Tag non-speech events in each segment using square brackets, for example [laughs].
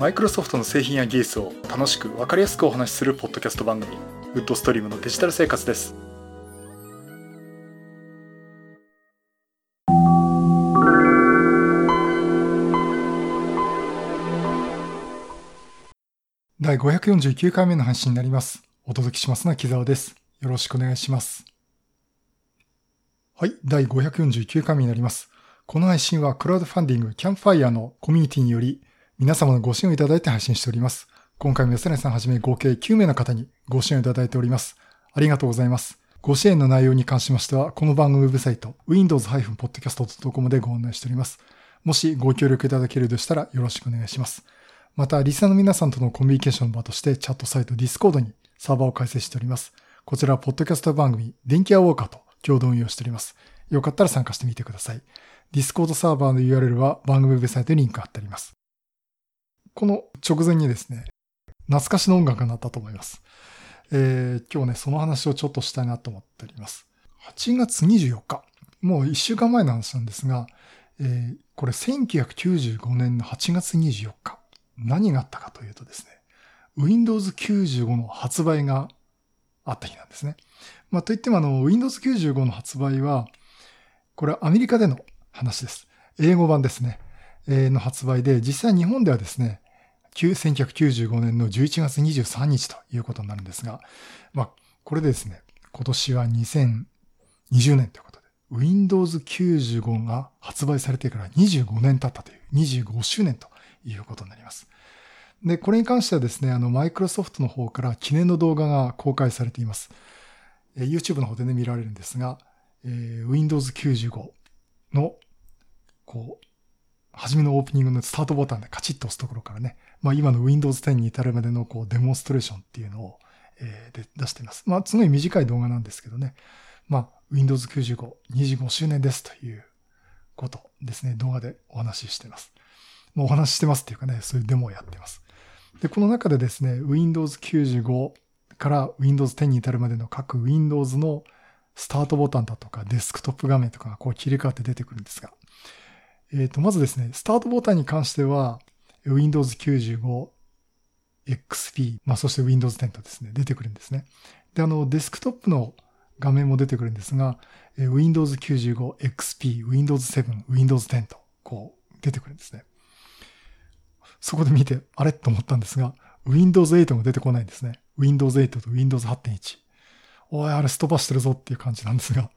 マイクロソフトの製品や技術を楽しく分かりやすくお話しするポッドキャスト番組ウッドストリームのデジタル生活です。第549回目の配信になります。お届けしますのは木沢です。よろしくお願いします。はい第549回目になります。この配信はクラウドファンディングキャンファイヤーのコミュニティにより皆様のご支援をいただいて配信しております。今回も安根さんはじめ合計9名の方にご支援をいただいております。ありがとうございます。ご支援の内容に関しましては、この番組ウェブサイト、windows-podcast.com でご案内しております。もしご協力いただけるとしたらよろしくお願いします。また、リスナーの皆さんとのコミュニケーションの場として、チャットサイト Discord にサーバーを開設しております。こちらは、ポッドキャスト番組、電気屋ウォーカーと共同運用しております。よかったら参加してみてください。Discord サーバーの URL は番組ウェブサイトにリンク貼ってあります。この直前にですね、懐かしの音楽が鳴ったと思います。えー、今日ね、その話をちょっとしたいなと思っております。8月24日。もう1週間前の話なんですが、えー、これ1995年の8月24日。何があったかというとですね、Windows 95の発売があった日なんですね。まあ、といってもあの、Windows 95の発売は、これはアメリカでの話です。英語版ですね。えー、の発売で、実際日本ではですね、1995年の11月23日ということになるんですが、まあ、これでですね、今年は2020年ということで、Windows 95が発売されてから25年経ったという、25周年ということになります。で、これに関してはですね、あの、マイクロソフトの方から記念の動画が公開されています。え YouTube の方でね、見られるんですが、えー、Windows 95の、こう、初めのオープニングのスタートボタンでカチッと押すところからね、まあ今の Windows 10に至るまでのこうデモンストレーションっていうのを、えー、で出しています。まあすごい短い動画なんですけどね。まあ Windows 95、25周年ですということですね。動画でお話ししてます。まあお話ししてますっていうかね、そういうデモをやってます。で、この中でですね、Windows 95から Windows 10に至るまでの各 Windows のスタートボタンだとかデスクトップ画面とかがこう切り替わって出てくるんですが、えっ、ー、と、まずですね、スタートボタンに関しては、Windows 95、XP、まあ、そして Windows 10とですね、出てくるんですね。で、あの、デスクトップの画面も出てくるんですが、Windows 95、XP、Windows 7、Windows 10と、こう、出てくるんですね。そこで見て、あれ？と思ったんですが、Windows 8が出てこないんですね。Windows 8と Windows 8.1。おい、あれすっ飛ばしてるぞっていう感じなんですが、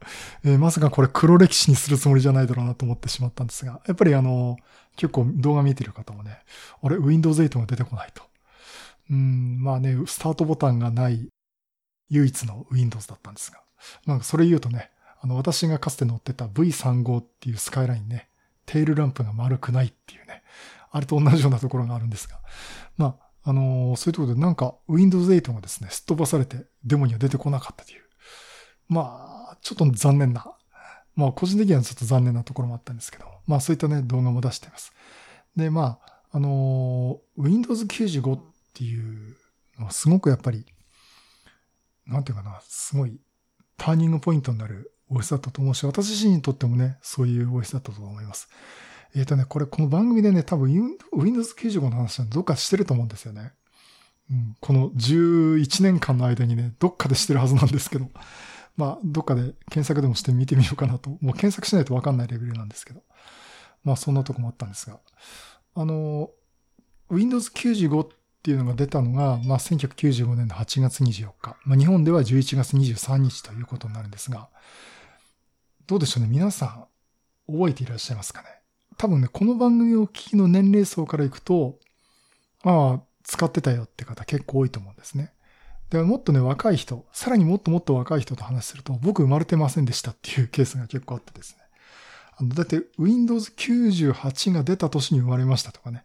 えー、まさかこれ黒歴史にするつもりじゃないだろうなと思ってしまったんですが、やっぱりあの、結構動画見てる方もね、あれ、Windows 8が出てこないと。うん、まあね、スタートボタンがない唯一の Windows だったんですが、なんかそれ言うとね、あの、私がかつて乗ってた V35 っていうスカイラインね、テールランプが丸くないっていうね、あれと同じようなところがあるんですが、まあ、あの、そういうところでなんか Windows 8がですね、すっ飛ばされてデモには出てこなかったという。まあ、ちょっと残念な。まあ、個人的にはちょっと残念なところもあったんですけど、まあそういったね、動画も出しています。で、まあ、あの、Windows 95っていうのはすごくやっぱり、なんていうかな、すごいターニングポイントになる OS だったと思うし、私自身にとってもね、そういう OS だったと思います。えっ、ー、とね、これこの番組でね、多分 Windows 95の話はどっかしてると思うんですよね。うん、この11年間の間にね、どっかでしてるはずなんですけど、まあ、どっかで検索でもしてみてみようかなと。もう検索しないとわかんないレベルなんですけど。まあ、そんなとこもあったんですが。あの、Windows 95っていうのが出たのが、まあ、1995年の8月24日。まあ、日本では11月23日ということになるんですが、どうでしょうね？皆さん、覚えていらっしゃいますかね？多分ね、この番組を聞きの年齢層からいくと、まあ、使ってたよって方結構多いと思うんですね。で、もっとね、若い人、さらにもっともっと若い人と話すると、僕生まれてませんでしたっていうケースが結構あってですね。あの、だって Windows 98が出た年に生まれましたとかね。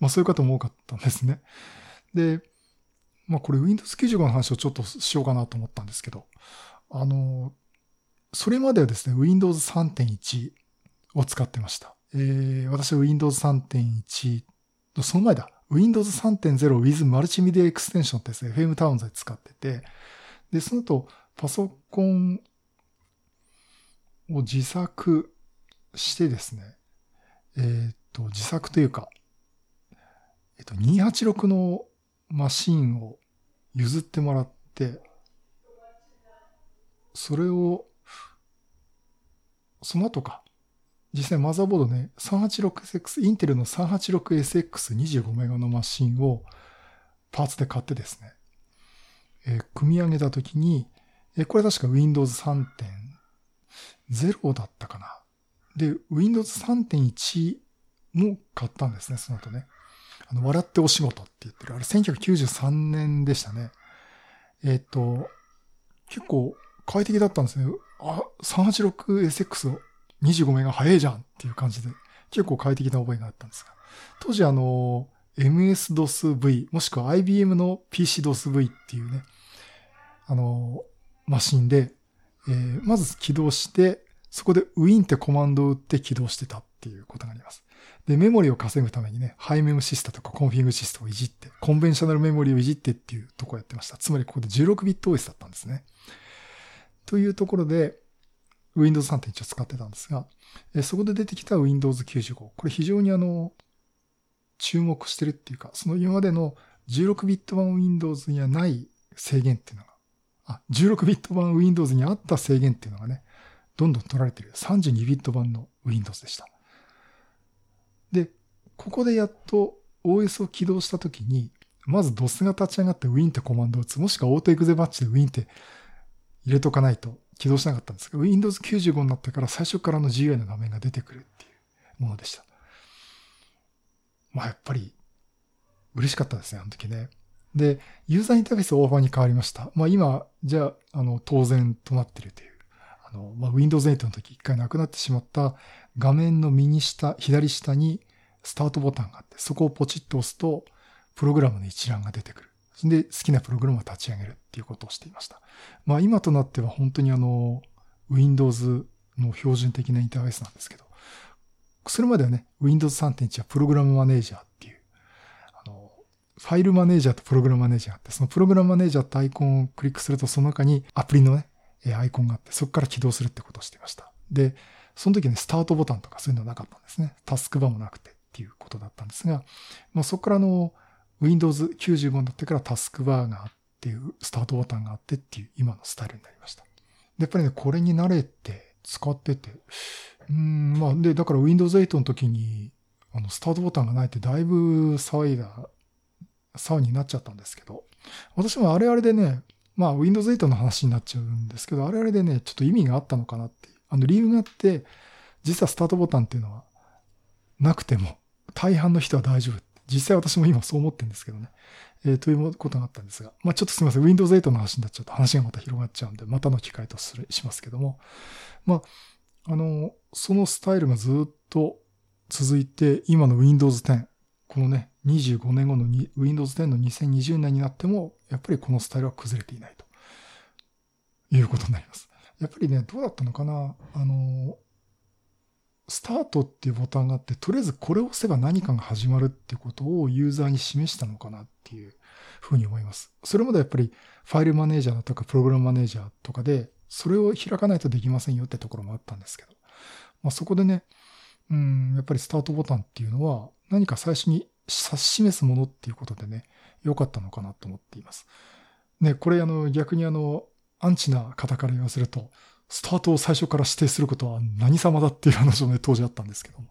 まあそういう方も多かったんですね。で、まあこれ Windows 95の話をちょっとしようかなと思ったんですけど、あの、それまではですね、Windows 3.1を使ってました。えー、私は Windows 3.1、その前だ。Windows 3.0 with Multimedia Extension ってですね、FM タウンズで使ってて、で、その後、パソコンを自作してですね、えっ、ー、と、自作というか、えっと、286のマシンを譲ってもらって、それを、その後か。実際マザーボードね、386SX、インテルの 386SX25 メガのマシンをパーツで買ってですね、えー、組み上げたときに、えー、これ確か Windows 3.0だったかな。で、Windows 3.1も買ったんですね、その後ね。あの、笑ってお仕事って言ってる。あれ1993年でしたね。えっ、ー、と、結構快適だったんですね。あ、386SX 25メガ早いじゃんっていう感じで、結構快適な覚えがあったんですが。当時あの、MS-DOS-V、もしくは IBM の PC-DOS-V っていうね、あの、マシンで、えー、まず起動して、そこで Win ってコマンドを打って起動してたっていうことがあります。で、メモリを稼ぐためにね、ハイメモシスタとかコンフィグシストをいじって、コンベンショナルメモリをいじってっていうとこをやってました。つまりここで16ビット OS だったんですね。というところで、Windows 3.1を使ってたんですが、そこで出てきた Windows 95。これ非常にあの、注目してるっていうか、その今までの16ビット版 Windows にはない制限っていうのが、あ、16ビット版 Windows にあった制限っていうのがね、どんどん取られてる32ビット版の Windows でした。で、ここでやっと OS を起動したときに、まず DOS が立ち上がって Win ってコマンドを打つ、もしくは AutoExe バッチで Win って入れとかないと起動しなかったんですが、Windows 95になってから最初からの GUI の画面が出てくるっていうものでした。まあやっぱり嬉しかったですね、あの時ね。で、ユーザーインターフェース大幅に変わりました。まあ今、じゃあ、あの、当然となってるという。あの、まあ Windows 8の時一回なくなってしまった画面の右下、左下にスタートボタンがあって、そこをポチッと押すと、プログラムの一覧が出てくる。で、好きなプログラムを立ち上げるっていうことをしていました。まあ今となっては本当にあの、Windows の標準的なインターフェースなんですけど、それまではね、Windows 3.1はプログラムマネージャーっていう、あの、ファイルマネージャーとプログラムマネージャーって、そのプログラムマネージャーってアイコンをクリックするとその中にアプリのね、アイコンがあって、そこから起動するってことをしていました。で、その時ね、スタートボタンとかそういうのはなかったんですね。タスクバーもなくてっていうことだったんですが、まあそこからの、Windows 95になってからタスクバーがあっていう、スタートボタンがあってっていう今のスタイルになりました。で、やっぱりね、これに慣れて使ってて、うん、まあ、で、だから Windows 8の時に、あの、スタートボタンがないってだいぶ騒いだ、騒ぎになっちゃったんですけど、私もあれあれでね、まあ Windows 8の話になっちゃうんですけど、あれあれでね、ちょっと意味があったのかなっていう。あの理由があって、実はスタートボタンっていうのはなくても大半の人は大丈夫。実際私も今そう思ってるんですけどね。えー、ということがあったんですが。まあちょっとすみません。Windows 8の話になっちゃうと話がまた広がっちゃうんで、またの機会とするしますけども。まあ、あの、そのスタイルがずっと続いて、今の Windows 10、このね、25年後の Windows 10の2020年になっても、やっぱりこのスタイルは崩れていないということになります。やっぱりね、どうだったのかな？あの、スタートっていうボタンがあって、とりあえずこれを押せば何かが始まるっていうことをユーザーに示したのかなっていうふうに思います。それまでやっぱりファイルマネージャーだとかプログラムマネージャーとかで、それを開かないとできませんよってところもあったんですけど。まあ、そこでね、うん、やっぱりスタートボタンっていうのは何か最初に指し示すものっていうことでね、良かったのかなと思っています。ね、これあの逆にあの、アンチな方から言わせると、スタートを最初から指定することは何様だっていう話もね、当時あったんですけども。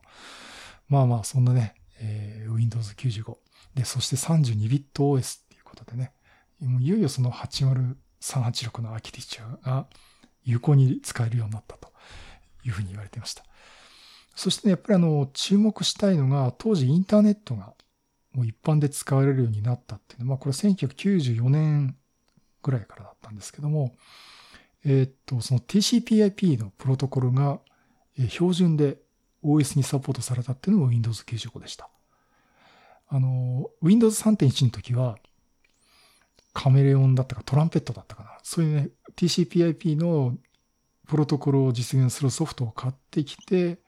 まあまあ、そんなね、えー、Windows 95。で、そして32ビット OS っていうことでね、もういよいよその80386のアーキテクチャが有効に使えるようになったというふうに言われていました。そしてね、やっぱりあの、注目したいのが、当時インターネットがもう一般で使われるようになったっていうのは、まあこれ1994年ぐらいからだったんですけども、えっと、その TCPIP のプロトコルが標準で OS にサポートされたっていうのが Windows 95でした。あの、Windows 3.1の時は、カメレオンだったかトランペットだったかな。そういうね、TCPIP のプロトコルを実現するソフトを買ってきて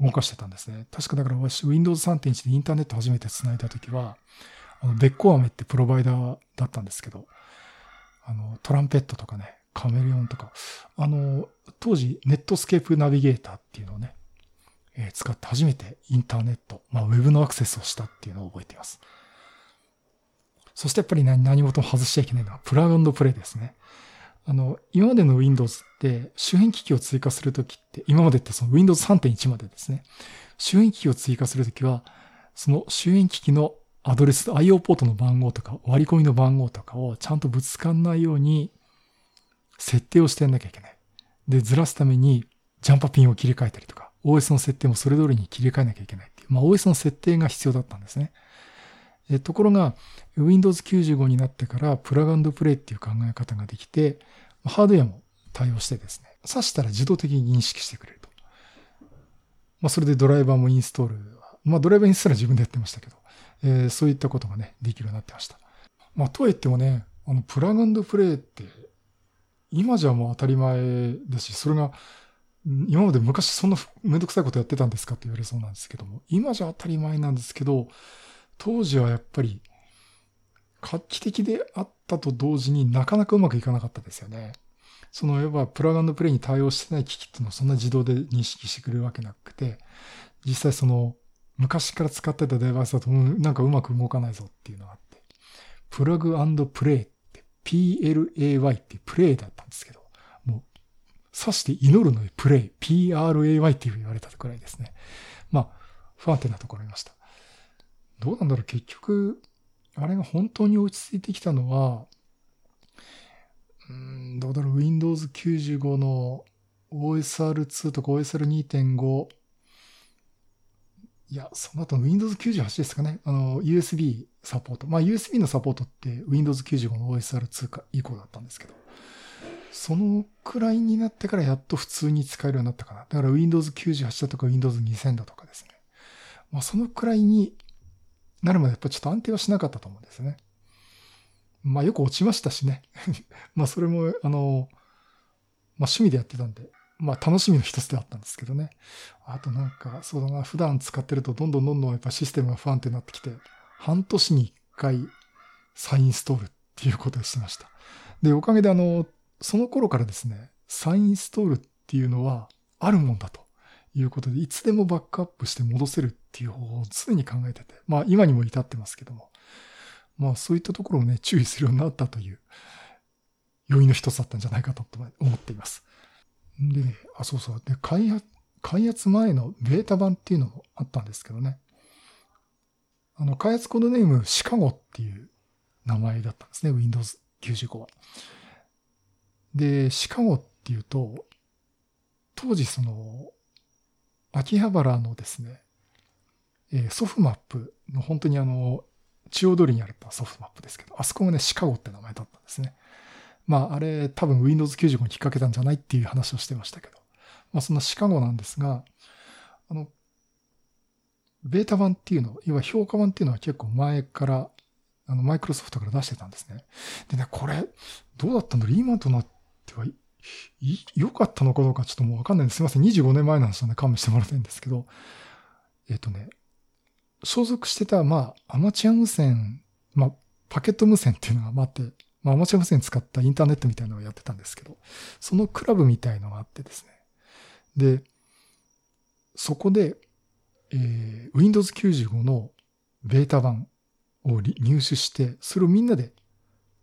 動かしてたんですね。確かだから私 Windows 3.1でインターネット初めて繋いだ時は、あの、ベッコアメってプロバイダーだったんですけど、あの、トランペットとかね、カメレオンとか、あの、当時ネットスケープナビゲーターっていうのをね、えー、使って初めてインターネット、まあ、ウェブのアクセスをしたっていうのを覚えています。そしてやっぱり何何事も外しちゃいけないのはプラグプレイですね。あの、今までの Windows って周辺機器を追加するときって、今までってその Windows 3.1までですね。周辺機器を追加するときは、その周辺機器のアドレス、IO ポートの番号とか割り込みの番号とかをちゃんとぶつかんないように設定をしてやんなきゃいけない。で、ずらすためにジャンパピンを切り替えたりとか、OS の設定もそれ通りに切り替えなきゃいけないっていう、まあ OS の設定が必要だったんですね。えところが、Windows 95になってからプラグプレイっていう考え方ができて、ハードウェアも対応してですね、挿したら自動的に認識してくれると。まあそれでドライバーもインストールまあドライバーインストールは自分でやってましたけど、えー、そういったことがね、できるようになってました。まあとはいってもね、あのプラグプレイって今じゃもう当たり前だし、それが今まで昔そんなめんどくさいことやってたんですかって言われそうなんですけども、今じゃ当たり前なんですけど、当時はやっぱり画期的であったと同時になかなかうまくいかなかったですよね。その、いわばプラグプレイに対応してない機器っていうのはそんな自動で認識してくれるわけなくて、実際その昔から使ってたデバイスだとなんかうまく動かないぞっていうのがあって、プラグプレイ PLAY ってプレイだったんですけど、もう、刺して祈るのにプレイ、PRAY って言われたくらいですね。まあ、不安定なところありました。どうなんだろう結局、あれが本当に落ち着いてきたのは、うん、どうだろう Windows 95の OSR2 とか OSR2.5 いや、その後の Windows 98ですかね。あの、USB サポート。まあ、USB のサポートって Windows 95の OSR2 か以降だったんですけど、そのくらいになってからやっと普通に使えるようになったかな。だから Windows 98だとか Windows 2000だとかですね。まあ、そのくらいになるまでやっぱちょっと安定はしなかったと思うんですね。まあ、よく落ちましたしね。[laughs] まあ、それも、あの、まあ、趣味でやってたんで、まあ楽しみの一つであったんですけどね。あとなんか、そうだな、普段使ってるとどんどんどんどんやっぱシステムが不安定になってきて、半年に一回再インストールっていうことをしました。で、おかげであの、その頃からですね、再インストールっていうのはあるもんだということで、いつでもバックアップして戻せるっていう方法を常に考えてて、まあ今にも至ってますけども、まあそういったところをね、注意するようになったという要因の一つだったんじゃないかと思っています。で、ねあ、そうそう。で、開発、開発前のベータ版っていうのもあったんですけどね。あの、開発コードネームシカゴっていう名前だったんですね。Windows 95は。で、シカゴっていうと、当時その、秋葉原のですね、えー、ソフマップの本当にあの、中央通りにあったソフマップですけど、あそこがね、シカゴって名前だったんですね。まあ、あれ多分 Windows 95に引っ掛けたんじゃないっていう話をしてましたけど。まあ、そんなシカゴなんですが、あの、ベータ版っていうの、要は評価版っていうのは結構前から、あの、マイクロソフトから出してたんですね。でね、これ、どうだったのリーマンとなっては、良かったのかどうかちょっともうわかんないんです。すいません。25年前なんで勘弁してもらいたいんですけど、えっ、ー、とね、所属してた、まあ、アマチュア無線、まあ、パケット無線っていうのがあって、まあ、アマチュア無線使ったインターネットみたいなのをやってたんですけど、そのクラブみたいのがあってですね。で、そこで、えー、Windows 95のベータ版を入手して、それをみんなで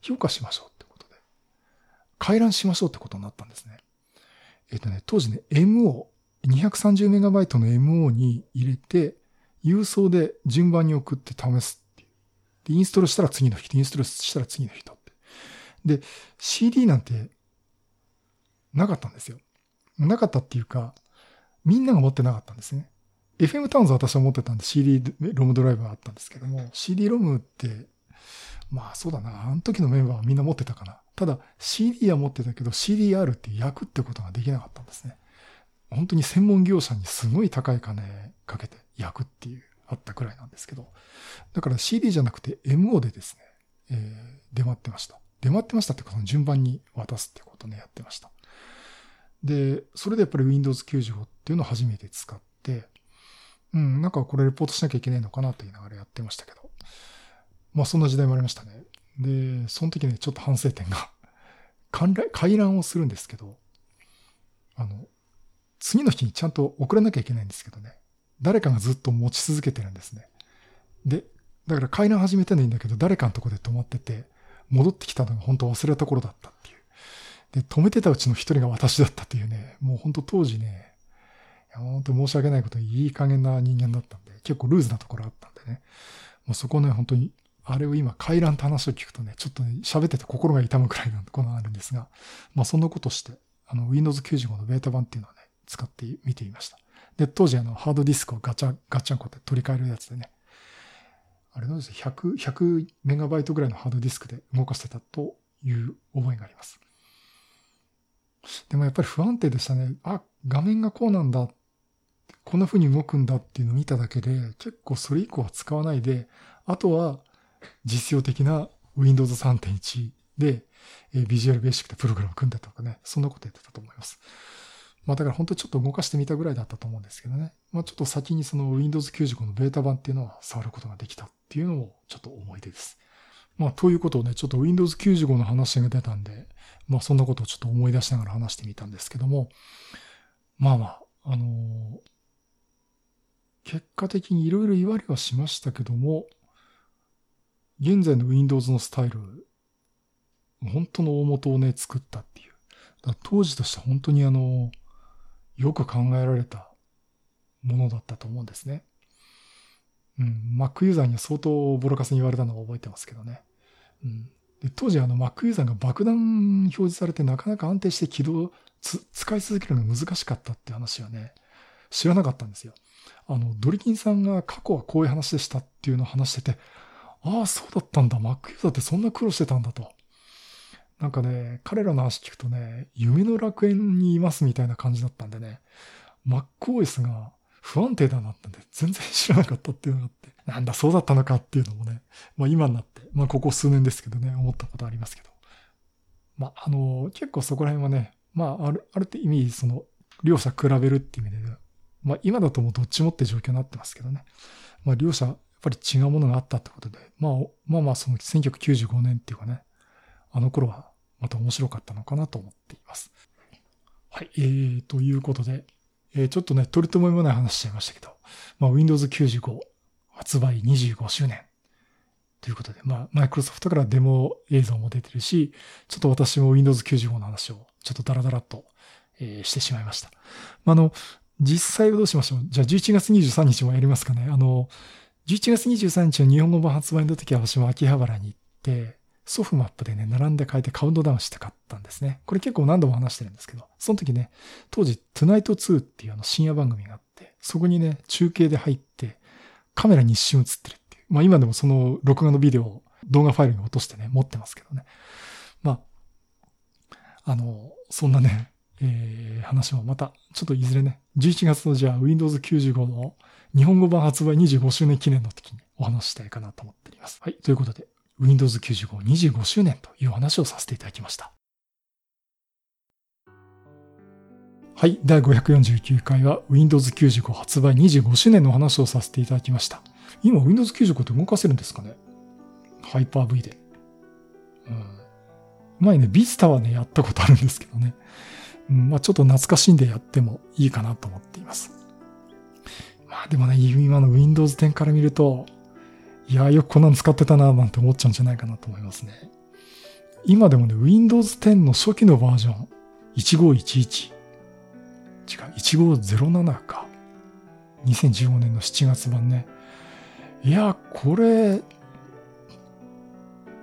評価しましょうってことで、回覧しましょうってことになったんですね。えっ、ー、とね、当時ね、MO、230MB の MO に入れて、郵送で順番に送って試すっていう。で、インストールしたら次の人、インストールしたら次の人。で、CD なんてなかったんですよ。なかったっていうか、みんなが持ってなかったんですね。FM タウンズ私は持ってたんで CD ロムドライバーあったんですけども、CD ロムって、まあそうだな、あの時のメンバーはみんな持ってたかな。ただ CD は持ってたけど CDR って焼くってことができなかったんですね。本当に専門業者にすごい高い金かけて焼くっていう、あったくらいなんですけど。だから CD じゃなくて MO でですね、えー、出回ってました。出回ってましたってことの順番に渡すってことね、やってました。で、それでやっぱり Windows 95っていうのを初めて使って、うん、なんかこれレポートしなきゃいけないのかなと言いながらやってましたけど。まあそんな時代もありましたね。で、その時ね、ちょっと反省点が [laughs] 回覧をするんですけど、あの、次の日にちゃんと送らなきゃいけないんですけどね。誰かがずっと持ち続けてるんですね。で、だから階段始めてないんだけど、誰かのとこで止まってて、戻ってきたのが本当忘れた頃だったっていう。で、止めてたうちの一人が私だったっていうね、もう本当当時ね、本当申し訳ないこといい加減な人間だったんで、結構ルーズなところあったんでね。もうそこね、本当に、あれを今、回覧って話を聞くとね、ちょっとね、喋ってて心が痛むくらいなことがあるんですが、まあそんなことして、あの、Windows 95のベータ版っていうのはね、使ってみていました。で、当時あの、ハードディスクをガチャ、ガチャンコって取り替えるやつでね、あれなんです100、100メガバイトぐらいのハードディスクで動かしてたという覚えがあります。でもやっぱり不安定でしたね。あ、画面がこうなんだ。こんな風に動くんだっていうのを見ただけで、結構それ以降は使わないで、あとは実用的な Windows 3.1で、え、ビジュアルベーシックでプログラム組んでとかね、そんなことやってたと思います。まあだから本当にちょっと動かしてみたぐらいだったと思うんですけどね。まあちょっと先にその Windows 95のベータ版っていうのは触ることができたっていうのもちょっと思い出です。まあということをね、ちょっと Windows 95の話が出たんで、まあそんなことをちょっと思い出しながら話してみたんですけども、まあまあ、あのー、結果的にいろいろ言われはしましたけども、現在の Windows のスタイル、本当の大元をね、作ったっていう。当時として本当にあの、よく考えられたものだったと思うんですね。うん、Mac ユーザーには相当ボロカスに言われたのを覚えてますけどね。うん、で当時あの Mac ユーザーが爆弾表示されてなかなか安定して起動、使い続けるのが難しかったって話はね、知らなかったんですよ。あの、ドリキンさんが過去はこういう話でしたっていうのを話してて、ああ、そうだったんだ。Mac ユーザーってそんな苦労してたんだと。なんかね、彼らの話聞くとね、夢の楽園にいますみたいな感じだったんでね、MacOS が不安定だなって全然知らなかったっていうのがあって、[laughs] なんだそうだったのかっていうのもね、まあ今になって、まあここ数年ですけどね、思ったことありますけど。まああの、結構そこら辺はね、まあある、ある意味その、両者比べるっていう意味で、まあ今だともうどっちもって状況になってますけどね。まあ両者やっぱり違うものがあったってことで、まあまあまあその1995年っていうかね、あの頃はまた面白かったのかなと思っています。はい、えー、ということで、えー、ちょっとね、取り留めもない話しちゃいましたけど、まあ、Windows 95発売25周年ということで、まあ、マイクロソフトからデモ映像も出てるし、ちょっと私も Windows 95の話をちょっとダラダラと、えー、してしまいました。まあ、あの、実際はどうしましょう？じゃあ11月23日もやりますかね。あの、11月23日の日本語版発売の時は私も秋葉原に行って、ソフマップでね、並んで書いてカウントダウンして買ったんですね。これ結構何度も話してるんですけど、その時ね、当時、トゥナイト2っていうあの深夜番組があって、そこにね、中継で入って、カメラに一瞬映ってるっていう。まあ今でもその録画のビデオを動画ファイルに落としてね、持ってますけどね。まあ、あの、そんなね、えー、話もまた、ちょっといずれね、11月のじゃあ Windows 95の日本語版発売25周年記念の時にお話したいかなと思っております。はい。ということで、Windows 9525周年という話をさせていただきました。はい。第549回は Windows 95発売25周年の話をさせていただきました。今 Windows 95って動かせるんですかね？ハイパー V で。うん。前ね、ビスタはね、やったことあるんですけどね。うん、まあちょっと懐かしいんでやってもいいかなと思っています。まあでもね、今の Windows 10から見ると、いや、よくこんなの使ってたな、なんて思っちゃうんじゃないかなと思いますね。今でもね、Windows 10の初期のバージョン、1511。違う、1507か。2015年の7月版ね。いや、これ、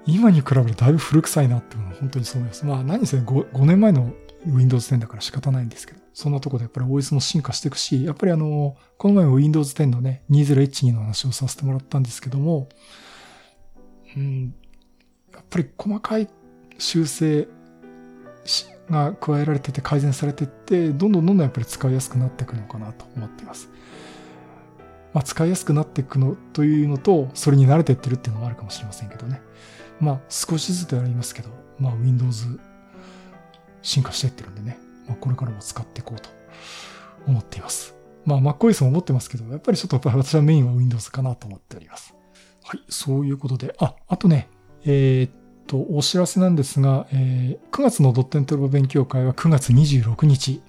今に比べるとだいぶ古臭いなって本当にそうです。まあ何せ 5, 5年前の Windows 10だから仕方ないんですけど。そんなとこでやっぱり OS も進化していくし、やっぱりあの、この前も Windows 10のね、2012の話をさせてもらったんですけども、うん、やっぱり細かい修正が加えられてて改善されてって、どんどんどんどんやっぱり使いやすくなっていくのかなと思っています。まあ、使いやすくなっていくのというのと、それに慣れていってるっていうのもあるかもしれませんけどね。まあ、少しずつではありますけど、まあ、Windows 進化していってるんでね。まあ、これからも使っていこうと思っています。まあ MacOS も持ってますけど、やっぱりちょっと私はメインは Windows かなと思っております。はい、そういうことで、あ、あとね、えー、っと、お知らせなんですが、えー、9月のドッテントロ勉強会は9月26日、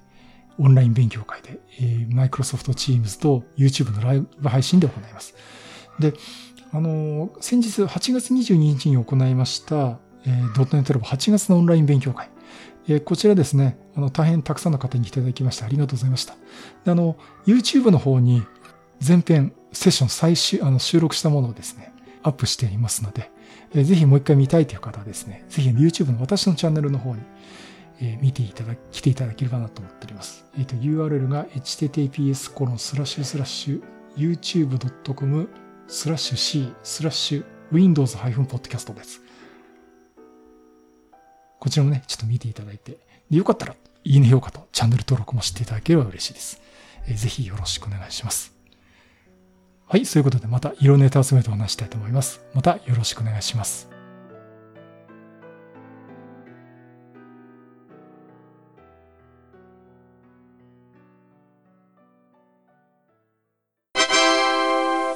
オンライン勉強会で、えー、Microsoft Teams と YouTube のライブ配信で行います。で、あの、先日8月22日に行いました、えー、ドットネットラボ8月のオンライン勉強会。え、こちらですね、あの、大変たくさんの方に来ていただきましてありがとうございました。であの、YouTube の方に前編セッション最終、あの、収録したものをですね、アップしていますので、え、ぜひもう一回見たいという方はですね、ぜひ YouTube の私のチャンネルの方に、え、見ていただ、来ていただければなと思っております。えっ、ー、と、URL が https コロンスラッシュスラッシュ youtube.com スラッシュ C スラッシュ Windows-podcast です。こちらもね、ちょっと見ていただいて、でよかったら、いいね評価とチャンネル登録もしていただければ嬉しいです。えー、ぜひよろしくお願いします。はい、そういうことでまたいろんなネタ集めてお話したいと思います。またよろしくお願いします。